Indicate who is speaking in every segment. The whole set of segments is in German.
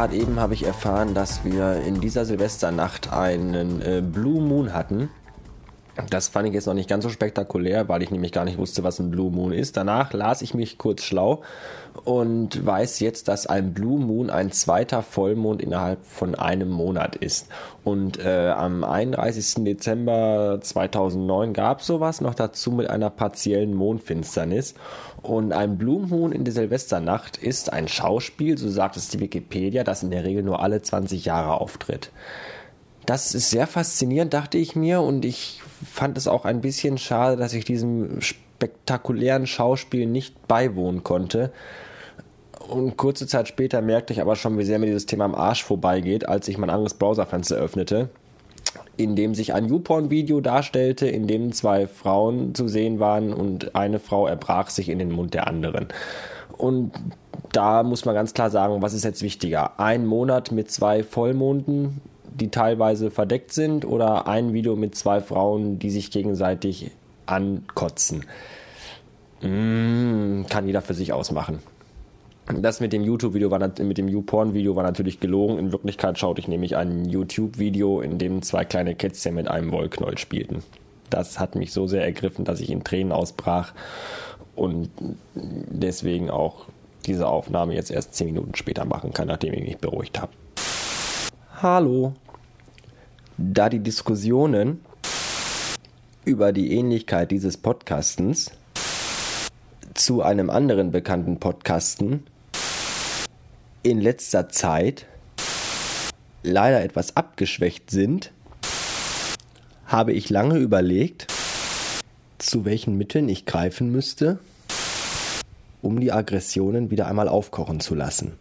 Speaker 1: gerade eben habe ich erfahren, dass wir in dieser Silvesternacht einen äh, Blue Moon hatten. Das fand ich jetzt noch nicht ganz so spektakulär, weil ich nämlich gar nicht wusste, was ein Blue Moon ist. Danach las ich mich kurz schlau und weiß jetzt, dass ein Blue Moon ein zweiter Vollmond innerhalb von einem Monat ist. Und äh, am 31. Dezember 2009 gab es sowas, noch dazu mit einer partiellen Mondfinsternis. Und ein Blue Moon in der Silvesternacht ist ein Schauspiel, so sagt es die Wikipedia, das in der Regel nur alle 20 Jahre auftritt. Das ist sehr faszinierend, dachte ich mir, und ich fand es auch ein bisschen schade, dass ich diesem spektakulären Schauspiel nicht beiwohnen konnte. Und kurze Zeit später merkte ich aber schon, wie sehr mir dieses Thema am Arsch vorbeigeht, als ich mein anderes Browserfenster öffnete, in dem sich ein YouPorn-Video darstellte, in dem zwei Frauen zu sehen waren und eine Frau erbrach sich in den Mund der anderen. Und da muss man ganz klar sagen, was ist jetzt wichtiger? Ein Monat mit zwei Vollmonden die teilweise verdeckt sind oder ein Video mit zwei Frauen, die sich gegenseitig ankotzen. Mm, kann jeder für sich ausmachen. Das mit dem YouTube-Video war mit dem YouPorn-Video war natürlich gelogen. In Wirklichkeit schaute ich nämlich ein YouTube-Video, in dem zwei kleine Kätzchen mit einem Wollknäuel spielten. Das hat mich so sehr ergriffen, dass ich in Tränen ausbrach und deswegen auch diese Aufnahme jetzt erst zehn Minuten später machen kann, nachdem ich mich beruhigt habe. Hallo. Da die Diskussionen über die Ähnlichkeit dieses Podcastens zu einem anderen bekannten Podcasten in letzter Zeit leider etwas abgeschwächt sind, habe ich lange überlegt, zu welchen Mitteln ich greifen müsste, um die Aggressionen wieder einmal aufkochen zu lassen.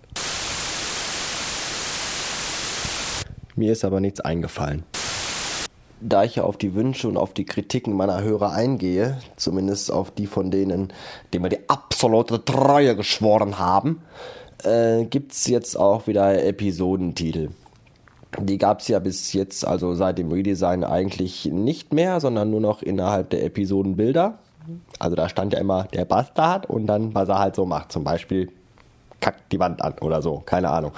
Speaker 1: Mir ist aber nichts eingefallen. Da ich ja auf die Wünsche und auf die Kritiken meiner Hörer eingehe, zumindest auf die von denen, die mir die absolute Treue geschworen haben, äh, gibt es jetzt auch wieder Episodentitel. Die gab es ja bis jetzt, also seit dem Redesign eigentlich nicht mehr, sondern nur noch innerhalb der Episodenbilder. Also da stand ja immer der Bastard und dann, was er halt so macht. Zum Beispiel kackt die Wand an oder so, keine Ahnung.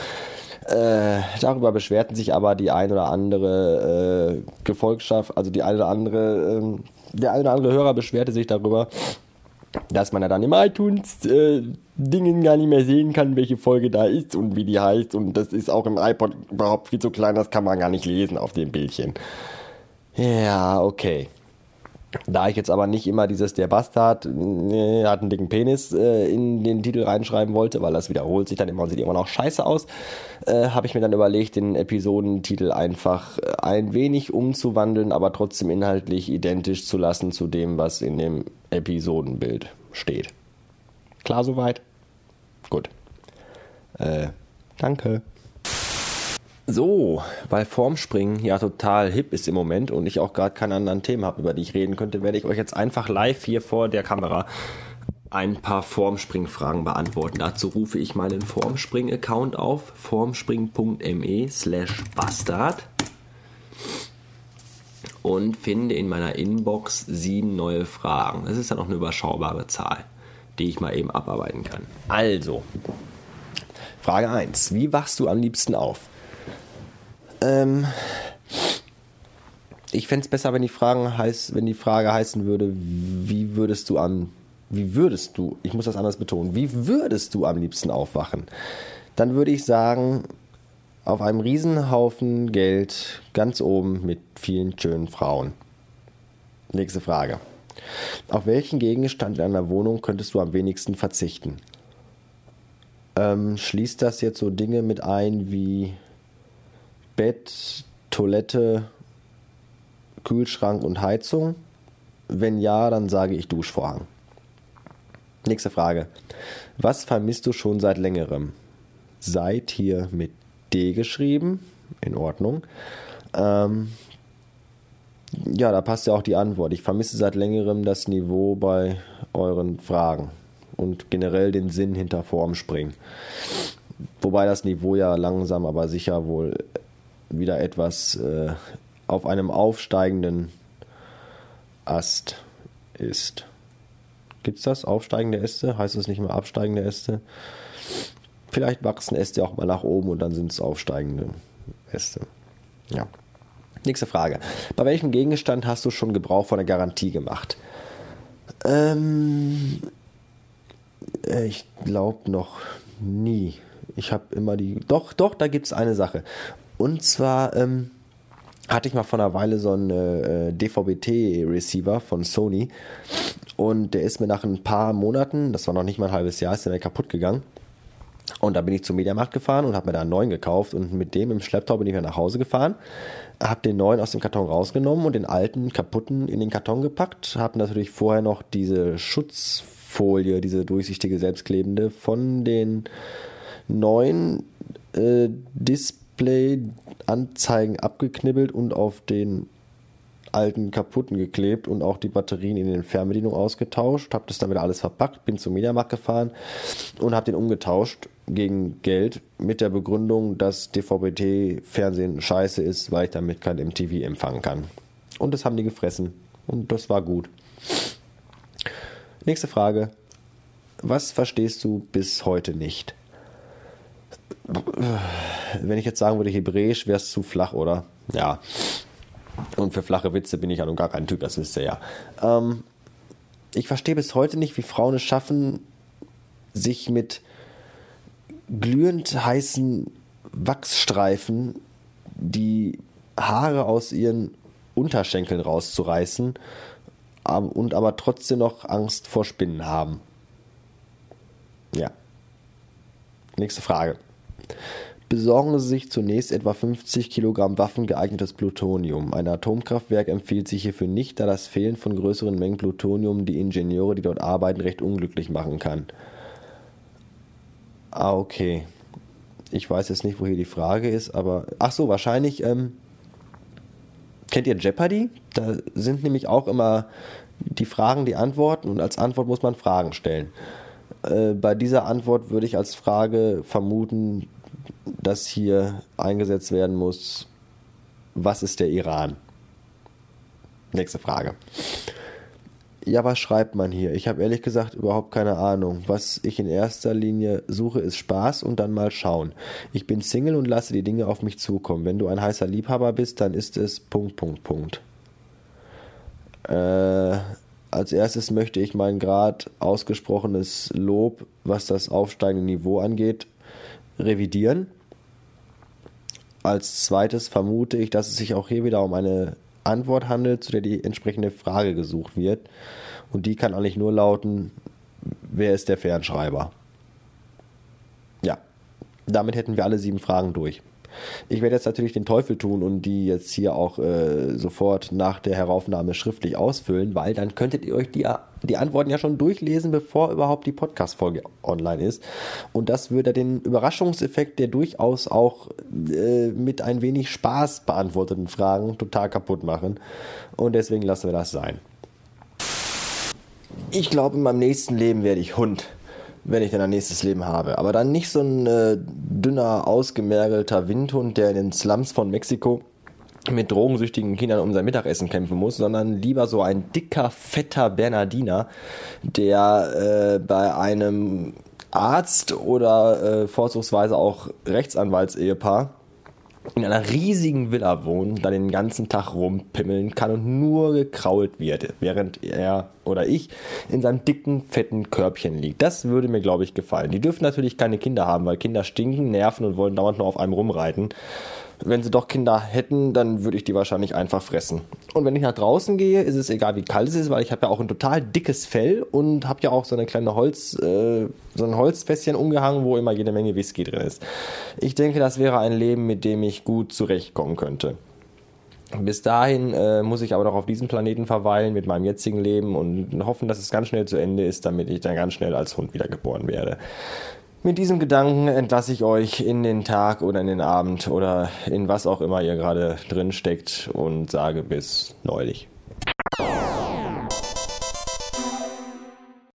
Speaker 1: Äh, darüber beschwerten sich aber die ein oder andere äh, Gefolgschaft, also die eine oder andere, äh, der eine oder andere Hörer beschwerte sich darüber, dass man ja dann im iTunes äh, Dingen gar nicht mehr sehen kann, welche Folge da ist und wie die heißt. Und das ist auch im iPod überhaupt viel zu klein, das kann man gar nicht lesen auf dem Bildchen. Ja, okay. Da ich jetzt aber nicht immer dieses der Bastard hat einen dicken Penis äh, in den Titel reinschreiben wollte, weil das wiederholt sich dann immer und sieht immer noch scheiße aus, äh, habe ich mir dann überlegt, den Episodentitel einfach äh, ein wenig umzuwandeln, aber trotzdem inhaltlich identisch zu lassen zu dem, was in dem Episodenbild steht. Klar soweit? Gut. Äh, danke. So, weil Formspringen ja total hip ist im Moment und ich auch gerade keine anderen Themen habe, über die ich reden könnte, werde ich euch jetzt einfach live hier vor der Kamera ein paar Formspring-Fragen beantworten. Dazu rufe ich meinen Formspring-Account auf, formspring.me slash bastard und finde in meiner Inbox sieben neue Fragen. Das ist dann auch eine überschaubare Zahl, die ich mal eben abarbeiten kann. Also, Frage 1. Wie wachst du am liebsten auf? Ähm, ich fände es besser, wenn die, Fragen heiß, wenn die Frage heißen würde, wie würdest du am, wie würdest du, ich muss das anders betonen, wie würdest du am liebsten aufwachen? Dann würde ich sagen, auf einem Riesenhaufen Geld ganz oben mit vielen schönen Frauen. Nächste Frage. Auf welchen Gegenstand in einer Wohnung könntest du am wenigsten verzichten? Ähm, schließt das jetzt so Dinge mit ein wie Bett, Toilette, Kühlschrank und Heizung? Wenn ja, dann sage ich Duschvorhang. Nächste Frage. Was vermisst du schon seit längerem? Seid hier mit D geschrieben. In Ordnung. Ähm, ja, da passt ja auch die Antwort. Ich vermisse seit längerem das Niveau bei euren Fragen und generell den Sinn hinter Formspringen. Wobei das Niveau ja langsam aber sicher wohl wieder etwas äh, auf einem aufsteigenden Ast ist. Gibt es das? Aufsteigende Äste? Heißt es nicht mehr absteigende Äste? Vielleicht wachsen Äste auch mal nach oben und dann sind es aufsteigende Äste. Ja. Nächste Frage. Bei welchem Gegenstand hast du schon Gebrauch von der Garantie gemacht? Ähm, äh, ich glaube noch nie. Ich habe immer die. Doch, doch, da gibt es eine Sache. Und zwar ähm, hatte ich mal vor einer Weile so einen äh, DVB-T-Receiver von Sony. Und der ist mir nach ein paar Monaten, das war noch nicht mal ein halbes Jahr, ist der kaputt gegangen. Und da bin ich zum Mediamarkt gefahren und habe mir da einen neuen gekauft und mit dem im Schlepptau bin ich wieder nach Hause gefahren, habe den neuen aus dem Karton rausgenommen und den alten kaputten in den Karton gepackt, habe natürlich vorher noch diese Schutzfolie, diese durchsichtige selbstklebende von den neuen äh, Display-Anzeigen abgeknibbelt und auf den alten kaputten geklebt und auch die Batterien in den Fernbedienungen ausgetauscht, habe das dann wieder alles verpackt, bin zum Mediamarkt gefahren und habe den umgetauscht gegen Geld mit der Begründung, dass DVB-T-Fernsehen scheiße ist, weil ich damit kein MTV empfangen kann. Und das haben die gefressen und das war gut. Nächste Frage. Was verstehst du bis heute nicht? Wenn ich jetzt sagen würde Hebräisch, wäre es zu flach, oder? Ja. Und für flache Witze bin ich ja nun gar kein Typ, das wisst ihr ja. Ähm, ich verstehe bis heute nicht, wie Frauen es schaffen, sich mit glühend heißen Wachsstreifen die Haare aus ihren Unterschenkeln rauszureißen und aber trotzdem noch Angst vor Spinnen haben. Ja. Nächste Frage. Besorgen Sie sich zunächst etwa 50 Kilogramm waffengeeignetes Plutonium. Ein Atomkraftwerk empfiehlt sich hierfür nicht, da das Fehlen von größeren Mengen Plutonium die Ingenieure, die dort arbeiten, recht unglücklich machen kann. Ah, okay. Ich weiß jetzt nicht, wo hier die Frage ist, aber. Ach so, wahrscheinlich. Ähm, kennt ihr Jeopardy? Da sind nämlich auch immer die Fragen, die Antworten und als Antwort muss man Fragen stellen. Äh, bei dieser Antwort würde ich als Frage vermuten, dass hier eingesetzt werden muss, was ist der Iran? Nächste Frage. Ja, was schreibt man hier? Ich habe ehrlich gesagt überhaupt keine Ahnung. Was ich in erster Linie suche, ist Spaß und dann mal schauen. Ich bin Single und lasse die Dinge auf mich zukommen. Wenn du ein heißer Liebhaber bist, dann ist es Punkt, Punkt, Punkt. Äh, als erstes möchte ich mein gerade ausgesprochenes Lob, was das aufsteigende Niveau angeht, revidieren. Als zweites vermute ich, dass es sich auch hier wieder um eine Antwort handelt, zu der die entsprechende Frage gesucht wird. Und die kann eigentlich nur lauten, wer ist der Fernschreiber? Ja, damit hätten wir alle sieben Fragen durch. Ich werde jetzt natürlich den Teufel tun und die jetzt hier auch äh, sofort nach der Heraufnahme schriftlich ausfüllen, weil dann könntet ihr euch die, die Antworten ja schon durchlesen, bevor überhaupt die Podcast-Folge online ist. Und das würde den Überraschungseffekt der durchaus auch äh, mit ein wenig Spaß beantworteten Fragen total kaputt machen. Und deswegen lassen wir das sein. Ich glaube, in meinem nächsten Leben werde ich Hund wenn ich dann ein nächstes Leben habe. Aber dann nicht so ein äh, dünner, ausgemergelter Windhund, der in den Slums von Mexiko mit drogensüchtigen Kindern um sein Mittagessen kämpfen muss, sondern lieber so ein dicker, fetter Bernardiner, der äh, bei einem Arzt oder äh, vorzugsweise auch Rechtsanwaltsehepaar in einer riesigen Villa wohnen, da den ganzen Tag rumpimmeln kann und nur gekrault wird, während er oder ich in seinem dicken, fetten Körbchen liegt. Das würde mir, glaube ich, gefallen. Die dürfen natürlich keine Kinder haben, weil Kinder stinken, nerven und wollen dauernd nur auf einem rumreiten. Wenn sie doch Kinder hätten, dann würde ich die wahrscheinlich einfach fressen. Und wenn ich nach draußen gehe, ist es egal, wie kalt es ist, weil ich habe ja auch ein total dickes Fell und habe ja auch so eine kleine Holz, äh, so ein Holzfässchen umgehangen, wo immer jede Menge Whisky drin ist. Ich denke, das wäre ein Leben, mit dem ich gut zurechtkommen könnte. Bis dahin äh, muss ich aber noch auf diesem Planeten verweilen mit meinem jetzigen Leben und hoffen, dass es ganz schnell zu Ende ist, damit ich dann ganz schnell als Hund wiedergeboren werde. Mit diesem Gedanken entlasse ich euch in den Tag oder in den Abend oder in was auch immer ihr gerade drin steckt und sage bis neulich.